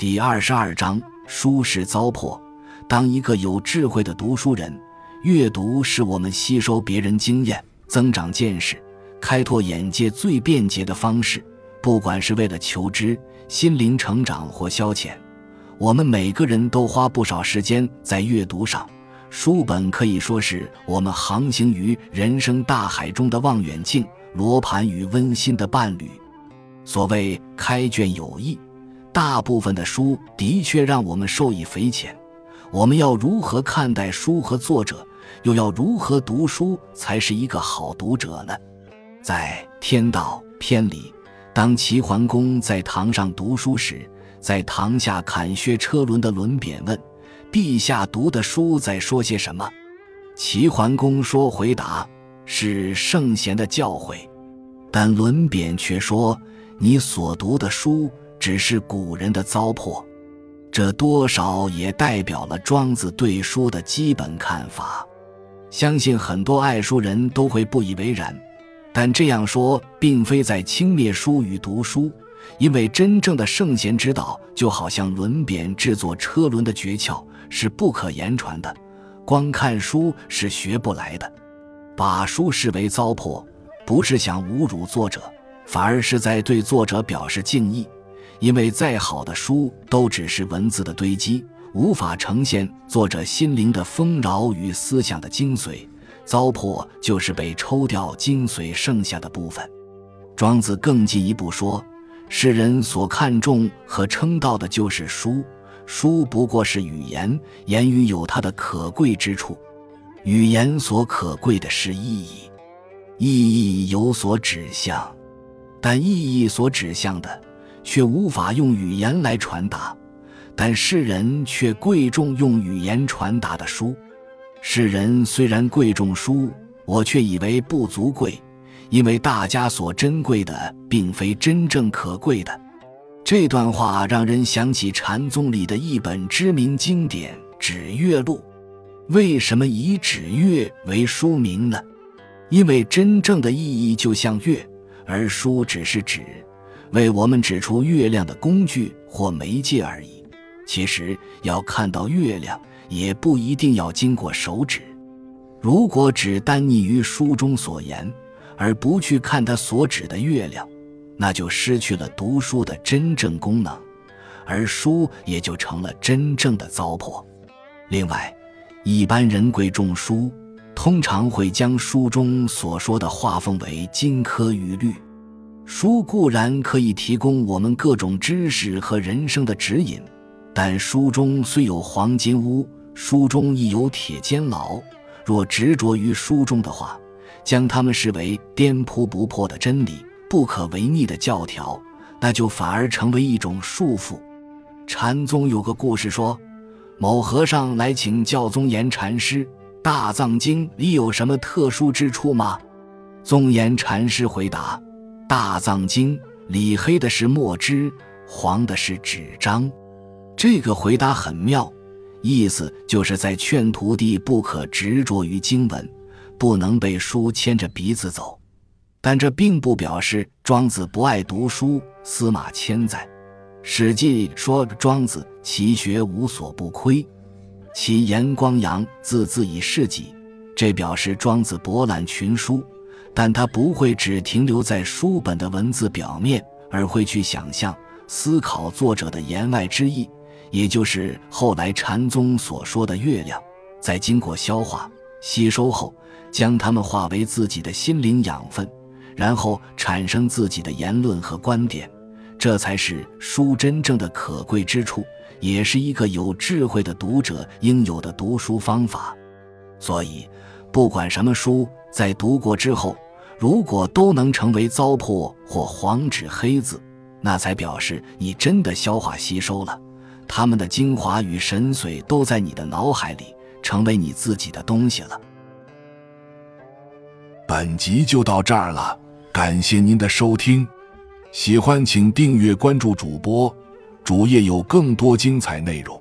第二十二章：书是糟粕。当一个有智慧的读书人，阅读是我们吸收别人经验、增长见识、开拓眼界最便捷的方式。不管是为了求知、心灵成长或消遣，我们每个人都花不少时间在阅读上。书本可以说是我们航行于人生大海中的望远镜、罗盘与温馨的伴侣。所谓开卷有益，大部分的书的确让我们受益匪浅。我们要如何看待书和作者，又要如何读书才是一个好读者呢？在《天道》篇里，当齐桓公在堂上读书时，在堂下砍削车轮的轮扁问：“陛下读的书在说些什么？”齐桓公说：“回答是圣贤的教诲。”但轮扁却说：“你所读的书只是古人的糟粕。”这多少也代表了庄子对书的基本看法，相信很多爱书人都会不以为然，但这样说并非在轻蔑书与读书，因为真正的圣贤之道就好像轮扁制作车轮的诀窍，是不可言传的，光看书是学不来的。把书视为糟粕，不是想侮辱作者，反而是在对作者表示敬意。因为再好的书都只是文字的堆积，无法呈现作者心灵的丰饶与思想的精髓。糟粕就是被抽掉精髓剩下的部分。庄子更进一步说，世人所看重和称道的就是书，书不过是语言，言语有它的可贵之处。语言所可贵的是意义，意义有所指向，但意义所指向的。却无法用语言来传达，但世人却贵重用语言传达的书。世人虽然贵重书，我却以为不足贵，因为大家所珍贵的并非真正可贵的。这段话让人想起禅宗里的一本知名经典《指月录》。为什么以指月为书名呢？因为真正的意义就像月，而书只是指。为我们指出月亮的工具或媒介而已。其实要看到月亮，也不一定要经过手指。如果只单溺于书中所言，而不去看他所指的月亮，那就失去了读书的真正功能，而书也就成了真正的糟粕。另外，一般人贵重书，通常会将书中所说的画风为金科玉律。书固然可以提供我们各种知识和人生的指引，但书中虽有黄金屋，书中亦有铁监牢。若执着于书中的话，将它们视为颠扑不破的真理、不可违逆的教条，那就反而成为一种束缚。禅宗有个故事说，某和尚来请教宗严禅师，《大藏经》里有什么特殊之处吗？宗严禅师回答。大藏经里黑的是墨汁，黄的是纸张。这个回答很妙，意思就是在劝徒弟不可执着于经文，不能被书牵着鼻子走。但这并不表示庄子不爱读书。司马迁在《史记》说：“庄子其学无所不窥，其言光阳，字字以事己。”这表示庄子博览群书。但他不会只停留在书本的文字表面，而会去想象、思考作者的言外之意，也就是后来禅宗所说的月亮。在经过消化、吸收后，将它们化为自己的心灵养分，然后产生自己的言论和观点。这才是书真正的可贵之处，也是一个有智慧的读者应有的读书方法。所以，不管什么书。在读过之后，如果都能成为糟粕或黄纸黑字，那才表示你真的消化吸收了，他们的精华与神髓都在你的脑海里，成为你自己的东西了。本集就到这儿了，感谢您的收听，喜欢请订阅关注主播，主页有更多精彩内容。